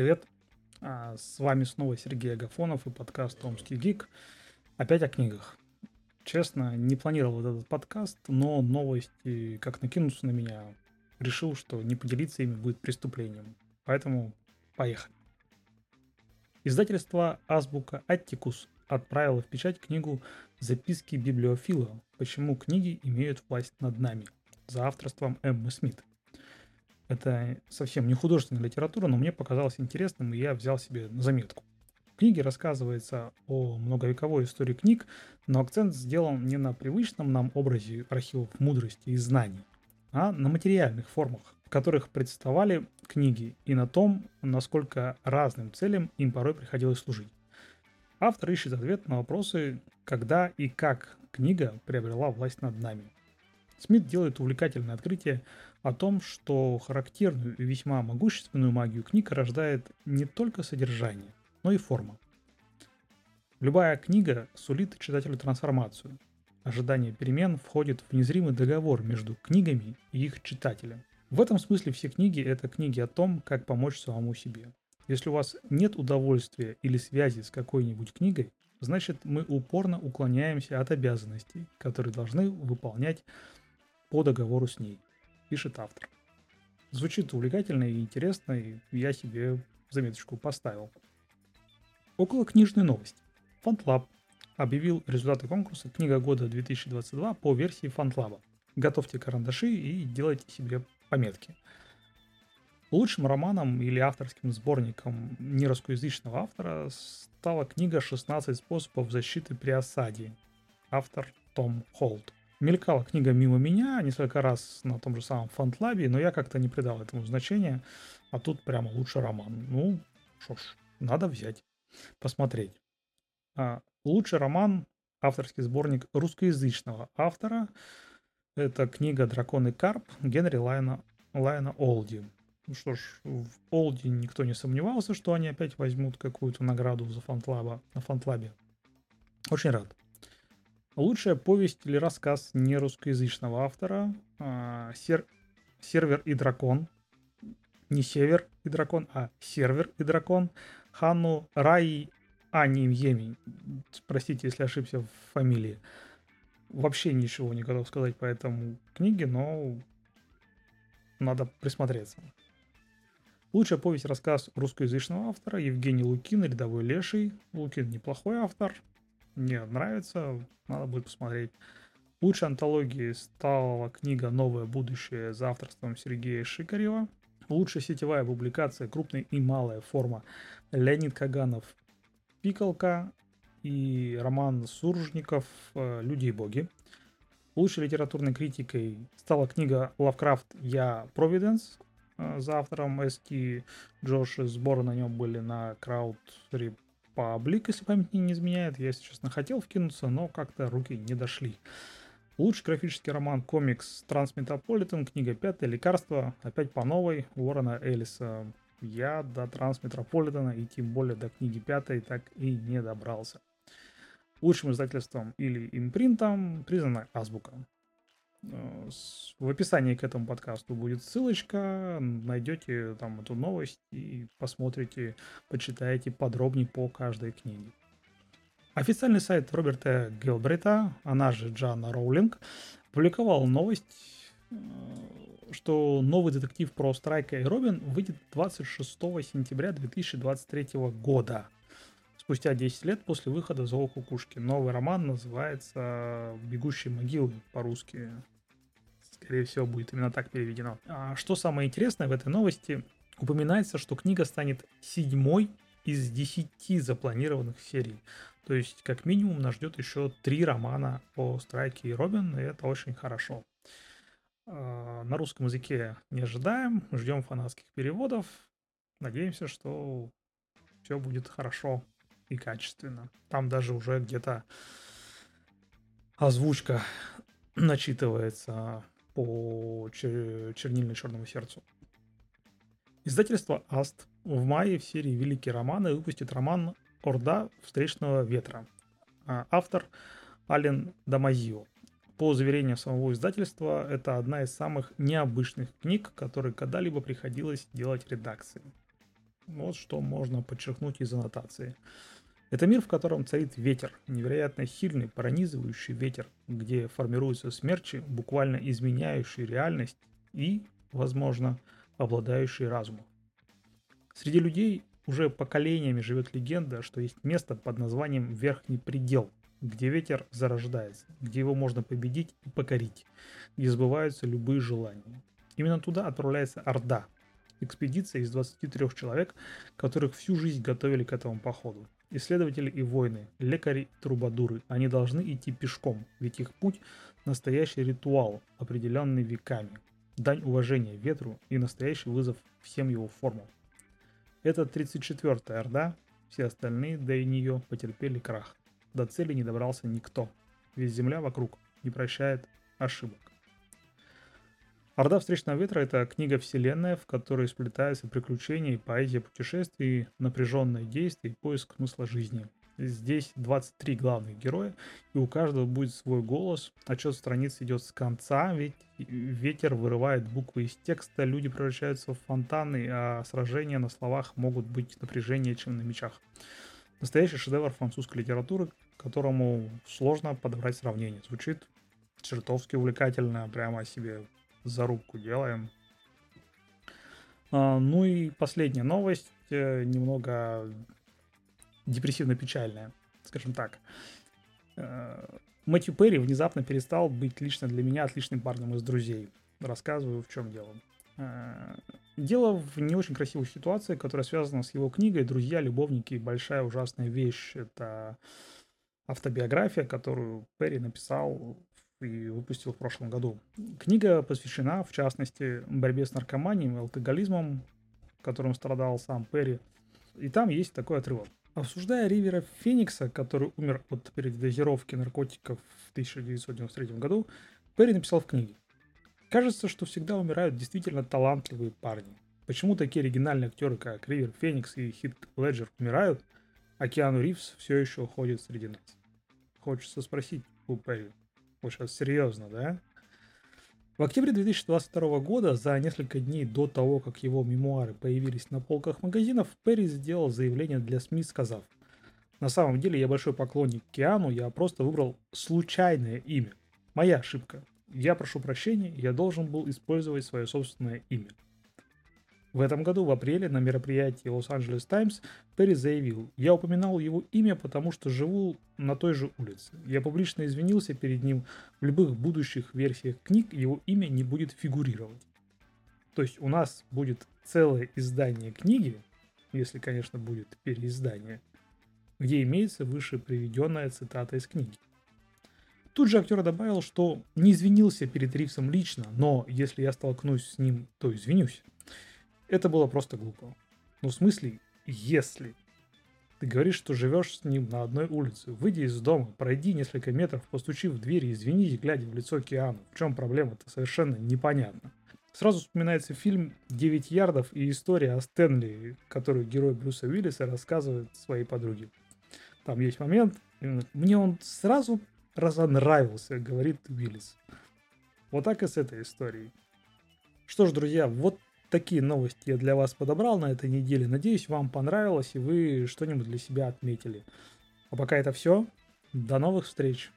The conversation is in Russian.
привет! А, с вами снова Сергей Агафонов и подкаст «Томский гик». Опять о книгах. Честно, не планировал этот подкаст, но новости как накинутся на меня, решил, что не поделиться ими будет преступлением. Поэтому поехали. Издательство «Азбука Аттикус» отправило в печать книгу «Записки библиофила. Почему книги имеют власть над нами» за авторством Эммы Смит. Это совсем не художественная литература, но мне показалось интересным, и я взял себе заметку. В книге рассказывается о многовековой истории книг, но акцент сделан не на привычном нам образе архивов мудрости и знаний, а на материальных формах, в которых представали книги, и на том, насколько разным целям им порой приходилось служить. Автор ищет ответ на вопросы, когда и как книга приобрела власть над нами. Смит делает увлекательное открытие о том, что характерную и весьма могущественную магию книг рождает не только содержание, но и форма. Любая книга сулит читателю трансформацию. Ожидание перемен входит в незримый договор между книгами и их читателем. В этом смысле все книги – это книги о том, как помочь самому себе. Если у вас нет удовольствия или связи с какой-нибудь книгой, значит мы упорно уклоняемся от обязанностей, которые должны выполнять по договору с ней пишет автор. Звучит увлекательно и интересно, и я себе заметочку поставил. Около книжной новости. FantLab объявил результаты конкурса «Книга года 2022» по версии FantLab. Готовьте карандаши и делайте себе пометки. Лучшим романом или авторским сборником нерусскоязычного автора стала книга «16 способов защиты при осаде». Автор Том Холт. Мелькала книга мимо меня несколько раз на том же самом фантлабе, но я как-то не придал этому значения. А тут прямо лучший роман. Ну, что ж, надо взять, посмотреть. А, лучший роман, авторский сборник русскоязычного автора. Это книга «Дракон и Карп» Генри Лайона, Лайона Олди. Ну что ж, в Олди никто не сомневался, что они опять возьмут какую-то награду за фантлаба, на фантлабе. Очень рад. Лучшая повесть или рассказ нерусскоязычного автора а, Сер... «Сервер и дракон». Не «Север и дракон», а «Сервер и дракон». Хану Раи Ани Йеми. Простите, если ошибся в фамилии. Вообще ничего не готов сказать по этому книге, но надо присмотреться. Лучшая повесть-рассказ русскоязычного автора Евгений Лукин «Рядовой леший». Лукин неплохой автор, мне нравится, надо будет посмотреть. Лучшей антологией стала книга «Новое будущее» за авторством Сергея Шикарева. Лучшая сетевая публикация «Крупная и малая форма» Леонид Каганов «Пикалка» и роман Суржников э, «Люди и боги». Лучшей литературной критикой стала книга «Лавкрафт. Я Провиденс» э, за автором Эски Джоша. Сборы на нем были на Крауд Public, если память не изменяет. Я, если честно, хотел вкинуться, но как-то руки не дошли. Лучший графический роман комикс Трансметрополитен, книга пятая, лекарство, опять по новой, Уоррена Элиса. Я до Трансметрополитена и тем более до книги пятой так и не добрался. Лучшим издательством или импринтом признана Азбука. Э, в описании к этому подкасту будет ссылочка, найдете там эту новость и посмотрите, почитаете подробнее по каждой книге. Официальный сайт Роберта Гелбрейта, она же Джанна Роулинг, публиковал новость, э, что новый детектив про Страйка и Робин выйдет 26 сентября 2023 года. Спустя 10 лет после выхода «Зоо кукушки». Новый роман называется «Бегущие могилы» по-русски скорее всего, будет именно так переведено. А что самое интересное в этой новости, упоминается, что книга станет седьмой из десяти запланированных серий. То есть, как минимум, нас ждет еще три романа по Страйке и Робин, и это очень хорошо. А, на русском языке не ожидаем, ждем фанатских переводов. Надеемся, что все будет хорошо и качественно. Там даже уже где-то озвучка начитывается по чер- чернильно-черному сердцу. Издательство Аст в мае в серии «Великие романы» выпустит роман «Орда встречного ветра». А, автор Ален Дамазио. По заверениям самого издательства, это одна из самых необычных книг, которые когда-либо приходилось делать редакции. Вот что можно подчеркнуть из аннотации. Это мир, в котором царит ветер, невероятно сильный, пронизывающий ветер, где формируются смерчи, буквально изменяющие реальность и, возможно, обладающие разумом. Среди людей уже поколениями живет легенда, что есть место под названием Верхний Предел, где ветер зарождается, где его можно победить и покорить, где сбываются любые желания. Именно туда отправляется Орда, экспедиция из 23 человек, которых всю жизнь готовили к этому походу. Исследователи и воины, лекари и трубадуры, они должны идти пешком, ведь их путь – настоящий ритуал, определенный веками, дань уважения ветру и настоящий вызов всем его формам. Это 34-я Орда, все остальные до и нее потерпели крах. До цели не добрался никто, ведь земля вокруг не прощает ошибок. Орда встречного ветра – это книга вселенная, в которой сплетаются приключения поэзия путешествий, напряженные действия и поиск смысла жизни. Здесь 23 главных героя, и у каждого будет свой голос. Отчет страниц идет с конца, ведь ветер вырывает буквы из текста, люди превращаются в фонтаны, а сражения на словах могут быть напряженнее, чем на мечах. Настоящий шедевр французской литературы, которому сложно подобрать сравнение. Звучит чертовски увлекательно, прямо себе зарубку делаем. А, ну и последняя новость, э, немного депрессивно-печальная, скажем так. Э, Мэтью Перри внезапно перестал быть лично для меня отличным парнем из друзей. Рассказываю, в чем дело. Э, дело в не очень красивой ситуации, которая связана с его книгой «Друзья, любовники. Большая ужасная вещь». Это автобиография, которую Перри написал и выпустил в прошлом году. Книга посвящена, в частности, борьбе с наркоманией и алкоголизмом, которым страдал сам Перри. И там есть такой отрывок. Обсуждая Ривера Феникса, который умер от передозировки наркотиков в 1993 году, Перри написал в книге. Кажется, что всегда умирают действительно талантливые парни. Почему такие оригинальные актеры, как Ривер Феникс и Хит Леджер умирают, а Киану Ривз все еще ходит среди нас? Хочется спросить у Перри. Вот сейчас серьезно, да? В октябре 2022 года, за несколько дней до того, как его мемуары появились на полках магазинов, Перри сделал заявление для СМИ, сказав «На самом деле я большой поклонник Киану, я просто выбрал случайное имя. Моя ошибка. Я прошу прощения, я должен был использовать свое собственное имя. В этом году, в апреле, на мероприятии Лос-Анджелес Таймс, Перри заявил, «Я упоминал его имя, потому что живу на той же улице. Я публично извинился перед ним. В любых будущих версиях книг его имя не будет фигурировать». То есть у нас будет целое издание книги, если, конечно, будет переиздание, где имеется выше приведенная цитата из книги. Тут же актер добавил, что не извинился перед Ривсом лично, но если я столкнусь с ним, то извинюсь. Это было просто глупо. Ну, в смысле, если ты говоришь, что живешь с ним на одной улице, выйди из дома, пройди несколько метров, постучи в дверь извинись, глядя в лицо океану. В чем проблема? Это совершенно непонятно. Сразу вспоминается фильм «Девять ярдов» и история о Стэнли, которую герой Брюса Уиллиса рассказывает своей подруге. Там есть момент, мне он сразу разонравился, говорит Уиллис. Вот так и с этой историей. Что ж, друзья, вот такие новости я для вас подобрал на этой неделе. Надеюсь, вам понравилось и вы что-нибудь для себя отметили. А пока это все. До новых встреч!